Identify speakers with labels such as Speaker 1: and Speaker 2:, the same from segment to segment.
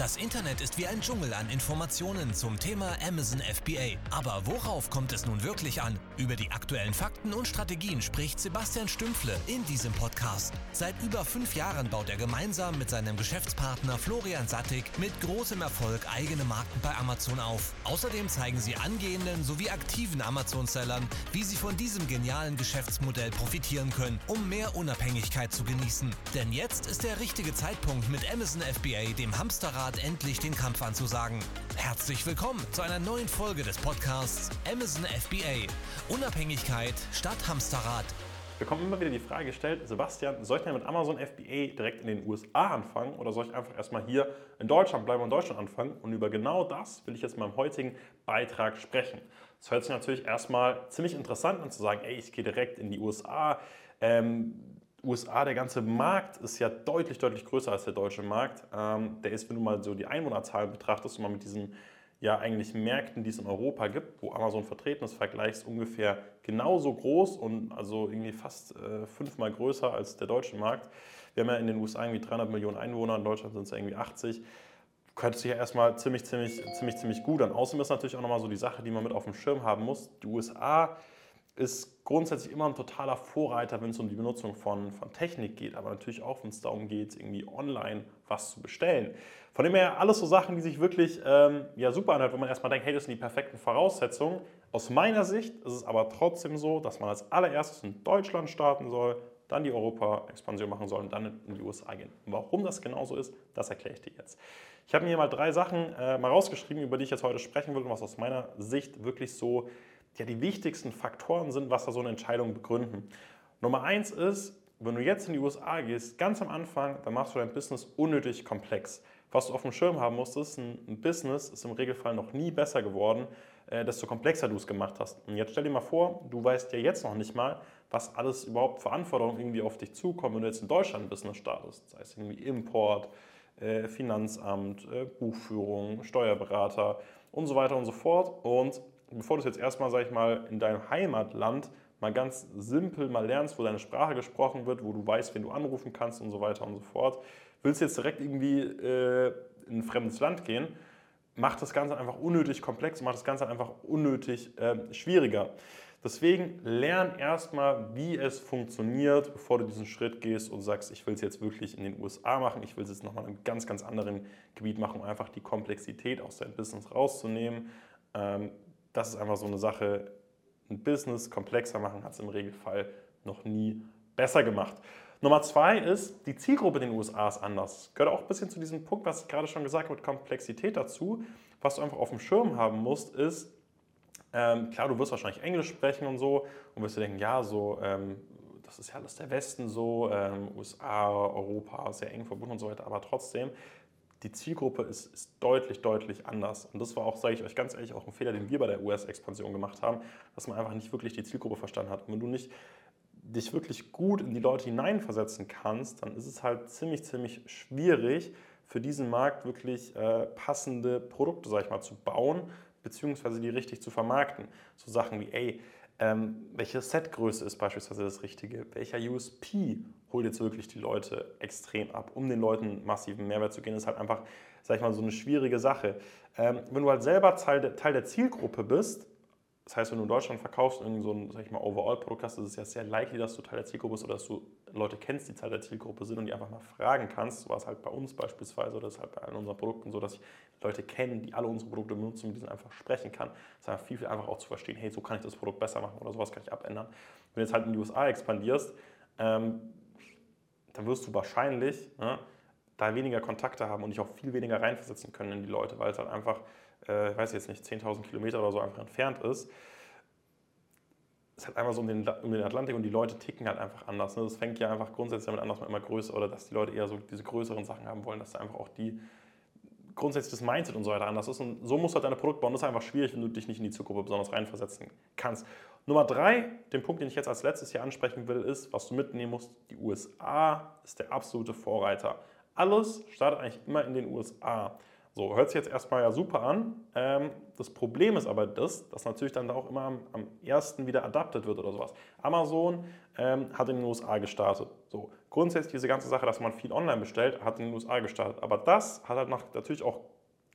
Speaker 1: Das Internet ist wie ein Dschungel an Informationen zum Thema Amazon FBA. Aber worauf kommt es nun wirklich an? Über die aktuellen Fakten und Strategien spricht Sebastian Stümpfle in diesem Podcast. Seit über fünf Jahren baut er gemeinsam mit seinem Geschäftspartner Florian Sattig mit großem Erfolg eigene Marken bei Amazon auf. Außerdem zeigen sie angehenden sowie aktiven Amazon-Sellern, wie sie von diesem genialen Geschäftsmodell profitieren können, um mehr Unabhängigkeit zu genießen. Denn jetzt ist der richtige Zeitpunkt mit Amazon FBA, dem Hamsterrad Art endlich den Kampf anzusagen. Herzlich willkommen zu einer neuen Folge des Podcasts Amazon FBA. Unabhängigkeit statt Hamsterrad.
Speaker 2: Wir bekommen immer wieder die Frage gestellt, Sebastian, soll ich denn mit Amazon FBA direkt in den USA anfangen oder soll ich einfach erstmal hier in Deutschland bleiben und in Deutschland anfangen? Und über genau das will ich jetzt in meinem heutigen Beitrag sprechen. Es hört sich natürlich erstmal ziemlich interessant an zu sagen, ey, ich gehe direkt in die USA. Ähm, USA, der ganze Markt ist ja deutlich, deutlich größer als der deutsche Markt. Ähm, der ist, wenn du mal so die Einwohnerzahlen betrachtest und mal mit diesen ja eigentlich Märkten, die es in Europa gibt, wo Amazon vertreten ist, vergleichst, ungefähr genauso groß und also irgendwie fast äh, fünfmal größer als der deutsche Markt. Wir haben ja in den USA irgendwie 300 Millionen Einwohner, in Deutschland sind es irgendwie 80. Hört sich ja erstmal ziemlich, ziemlich, ziemlich, ziemlich gut an. Außerdem ist natürlich auch nochmal so die Sache, die man mit auf dem Schirm haben muss. Die USA ist grundsätzlich immer ein totaler Vorreiter, wenn es um die Benutzung von, von Technik geht, aber natürlich auch, wenn es darum geht, irgendwie online was zu bestellen. Von dem her alles so Sachen, die sich wirklich ähm, ja, super anhört, wo man erstmal denkt, hey, das sind die perfekten Voraussetzungen. Aus meiner Sicht ist es aber trotzdem so, dass man als allererstes in Deutschland starten soll, dann die Europa-Expansion machen soll und dann in die USA gehen. Und warum das genauso ist, das erkläre ich dir jetzt. Ich habe mir hier mal drei Sachen äh, mal rausgeschrieben, über die ich jetzt heute sprechen will und was aus meiner Sicht wirklich so ja, die wichtigsten Faktoren sind, was da so eine Entscheidung begründen. Nummer eins ist, wenn du jetzt in die USA gehst, ganz am Anfang, dann machst du dein Business unnötig komplex. Was du auf dem Schirm haben musst, ist, ein Business ist im Regelfall noch nie besser geworden, äh, desto komplexer du es gemacht hast. Und jetzt stell dir mal vor, du weißt ja jetzt noch nicht mal, was alles überhaupt für Anforderungen irgendwie auf dich zukommen, wenn du jetzt in Deutschland ein Business startest. Sei es irgendwie Import, äh, Finanzamt, äh, Buchführung, Steuerberater und so weiter und so fort. Und bevor du es jetzt erstmal, sag ich mal, in deinem Heimatland mal ganz simpel mal lernst, wo deine Sprache gesprochen wird, wo du weißt, wen du anrufen kannst und so weiter und so fort, willst du jetzt direkt irgendwie äh, in ein fremdes Land gehen, macht das Ganze einfach unnötig komplex, macht das Ganze einfach unnötig äh, schwieriger. Deswegen lern erstmal, wie es funktioniert, bevor du diesen Schritt gehst und sagst, ich will es jetzt wirklich in den USA machen, ich will es jetzt nochmal in einem ganz, ganz anderen Gebiet machen, um einfach die Komplexität aus deinem Business rauszunehmen. Ähm, das ist einfach so eine Sache, ein Business komplexer machen hat es im Regelfall noch nie besser gemacht. Nummer zwei ist, die Zielgruppe in den USA ist anders. Gehört auch ein bisschen zu diesem Punkt, was ich gerade schon gesagt habe, mit Komplexität dazu. Was du einfach auf dem Schirm haben musst, ist, ähm, klar, du wirst wahrscheinlich Englisch sprechen und so und wirst dir denken, ja, so, ähm, das ist ja alles der Westen so, ähm, USA, Europa, sehr eng verbunden und so weiter, aber trotzdem, die Zielgruppe ist, ist, deutlich, deutlich anders. Und das war auch, sage ich euch ganz ehrlich, auch ein Fehler, den wir bei der US-Expansion gemacht haben, dass man einfach nicht wirklich die Zielgruppe verstanden hat. Und wenn du nicht dich wirklich gut in die Leute hineinversetzen kannst, dann ist es halt ziemlich, ziemlich schwierig, für diesen Markt wirklich äh, passende Produkte, sag ich mal, zu bauen, beziehungsweise die richtig zu vermarkten. So Sachen wie, ey, ähm, welche Setgröße ist beispielsweise das Richtige? Welcher USP holt jetzt wirklich die Leute extrem ab? Um den Leuten massiven Mehrwert zu geben, ist halt einfach, sag ich mal, so eine schwierige Sache. Ähm, wenn du halt selber Teil der, Teil der Zielgruppe bist, das heißt, wenn du in Deutschland verkaufst und so ein, sag ich mal, Overall-Produkt hast, ist es ja sehr likely, dass du Teil der Zielgruppe bist oder dass du Leute kennst, die Teil der Zielgruppe sind und die einfach mal fragen kannst. So war es halt bei uns beispielsweise oder das ist halt bei allen unseren Produkten so, dass ich Leute kenne, die alle unsere Produkte benutzen, mit denen einfach sprechen kann. Das ist einfach viel, viel einfacher auch zu verstehen, hey, so kann ich das Produkt besser machen oder sowas kann ich abändern. Wenn du jetzt halt in die USA expandierst, ähm, dann wirst du wahrscheinlich ne, da weniger Kontakte haben und dich auch viel weniger reinversetzen können in die Leute, weil es halt einfach äh, ich weiß jetzt nicht, 10.000 Kilometer oder so einfach entfernt ist, ist halt einfach so um den, um den Atlantik und die Leute ticken halt einfach anders. Ne? Das fängt ja einfach grundsätzlich damit an, dass man immer größer oder dass die Leute eher so diese größeren Sachen haben wollen, dass da einfach auch die grundsätzlich das Mindset und so weiter anders ist. Und so musst du halt deine Produkte bauen. Das ist einfach schwierig, wenn du dich nicht in die Zielgruppe besonders reinversetzen kannst. Nummer drei, den Punkt, den ich jetzt als letztes hier ansprechen will, ist, was du mitnehmen musst, die USA ist der absolute Vorreiter. Alles startet eigentlich immer in den USA. So, hört sich jetzt erstmal ja super an. Ähm, das Problem ist aber das, dass natürlich dann da auch immer am, am ersten wieder adaptet wird oder sowas. Amazon ähm, hat in den USA gestartet. So, grundsätzlich diese ganze Sache, dass man viel online bestellt, hat in den USA gestartet. Aber das hat halt natürlich auch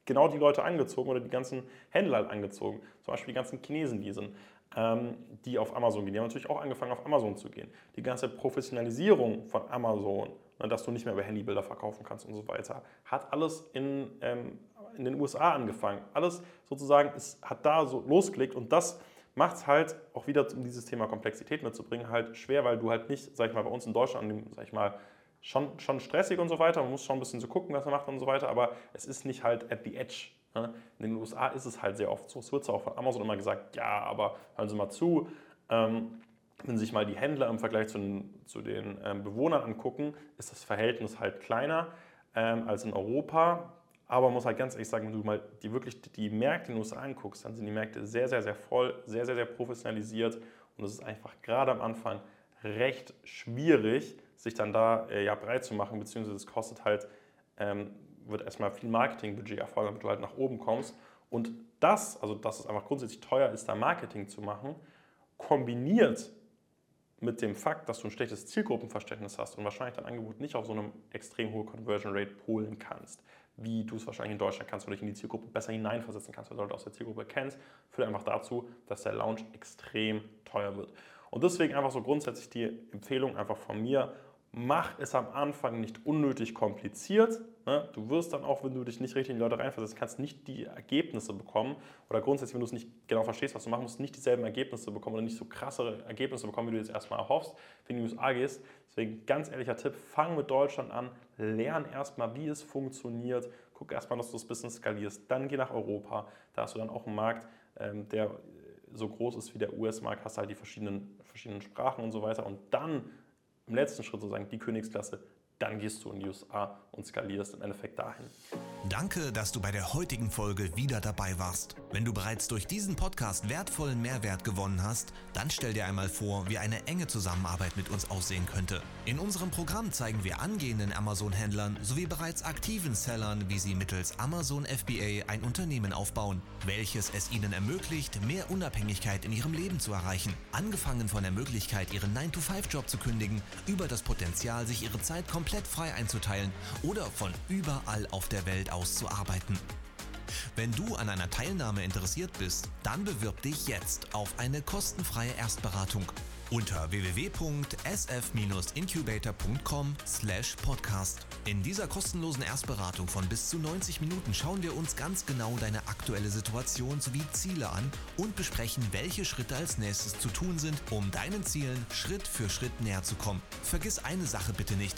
Speaker 2: genau die Leute angezogen oder die ganzen Händler halt angezogen. Zum Beispiel die ganzen Chinesen, die sind, ähm, die auf Amazon gehen. Die haben natürlich auch angefangen, auf Amazon zu gehen. Die ganze Professionalisierung von Amazon dass du nicht mehr über Handybilder verkaufen kannst und so weiter. Hat alles in, ähm, in den USA angefangen. Alles sozusagen ist, hat da so losgelegt und das macht es halt auch wieder, um dieses Thema Komplexität mitzubringen, halt schwer, weil du halt nicht, sag ich mal, bei uns in Deutschland, sag ich mal, schon, schon stressig und so weiter, man muss schon ein bisschen so gucken, was man macht und so weiter, aber es ist nicht halt at the edge. Ne? In den USA ist es halt sehr oft so. Es wird auch von Amazon immer gesagt, ja, aber hören Sie mal zu, ähm, wenn sich mal die Händler im Vergleich zu den, zu den ähm, Bewohnern angucken, ist das Verhältnis halt kleiner ähm, als in Europa. Aber man muss halt ganz ehrlich sagen, wenn du mal die wirklich die Märkte in den USA anguckst, dann sind die Märkte sehr, sehr, sehr voll, sehr, sehr, sehr professionalisiert. Und es ist einfach gerade am Anfang recht schwierig, sich dann da äh, ja, breit zu machen, beziehungsweise es kostet halt, ähm, wird erstmal viel Marketingbudget erfordern, damit du halt nach oben kommst. Und das, also dass es einfach grundsätzlich teuer ist, da Marketing zu machen, kombiniert mit dem Fakt, dass du ein schlechtes Zielgruppenverständnis hast und wahrscheinlich dein Angebot nicht auf so eine extrem hohe Conversion Rate polen kannst, wie du es wahrscheinlich in Deutschland kannst, wo du dich in die Zielgruppe besser hineinversetzen kannst, weil du Leute aus der Zielgruppe kennst, führt einfach dazu, dass der Launch extrem teuer wird. Und deswegen einfach so grundsätzlich die Empfehlung einfach von mir, mach es am Anfang nicht unnötig kompliziert. Ne? Du wirst dann auch, wenn du dich nicht richtig in die Leute reinversetzt, kannst nicht die Ergebnisse bekommen oder grundsätzlich, wenn du es nicht genau verstehst, was du machen musst, nicht dieselben Ergebnisse bekommen oder nicht so krassere Ergebnisse bekommen, wie du jetzt erstmal erhoffst, wenn du in die USA gehst. Deswegen ganz ehrlicher Tipp, fang mit Deutschland an, lern erstmal, wie es funktioniert, guck erstmal, dass du das Business skalierst, dann geh nach Europa, da hast du dann auch einen Markt, ähm, der so groß ist wie der US-Markt, hast halt die verschiedenen, verschiedenen Sprachen und so weiter und dann im letzten Schritt sozusagen die Königsklasse dann gehst du in die USA und skalierst im Endeffekt dahin.
Speaker 1: Danke, dass du bei der heutigen Folge wieder dabei warst. Wenn du bereits durch diesen Podcast wertvollen Mehrwert gewonnen hast, dann stell dir einmal vor, wie eine enge Zusammenarbeit mit uns aussehen könnte. In unserem Programm zeigen wir angehenden Amazon-Händlern sowie bereits aktiven Sellern, wie sie mittels Amazon FBA ein Unternehmen aufbauen, welches es ihnen ermöglicht, mehr Unabhängigkeit in ihrem Leben zu erreichen. Angefangen von der Möglichkeit, ihren 9-to-5-Job zu kündigen, über das Potenzial, sich ihre Zeit komplett komplett frei einzuteilen oder von überall auf der Welt aus zu arbeiten. Wenn du an einer Teilnahme interessiert bist, dann bewirb dich jetzt auf eine kostenfreie Erstberatung unter www.sf-incubator.com/podcast. In dieser kostenlosen Erstberatung von bis zu 90 Minuten schauen wir uns ganz genau deine aktuelle Situation sowie Ziele an und besprechen, welche Schritte als nächstes zu tun sind, um deinen Zielen Schritt für Schritt näher zu kommen. Vergiss eine Sache bitte nicht.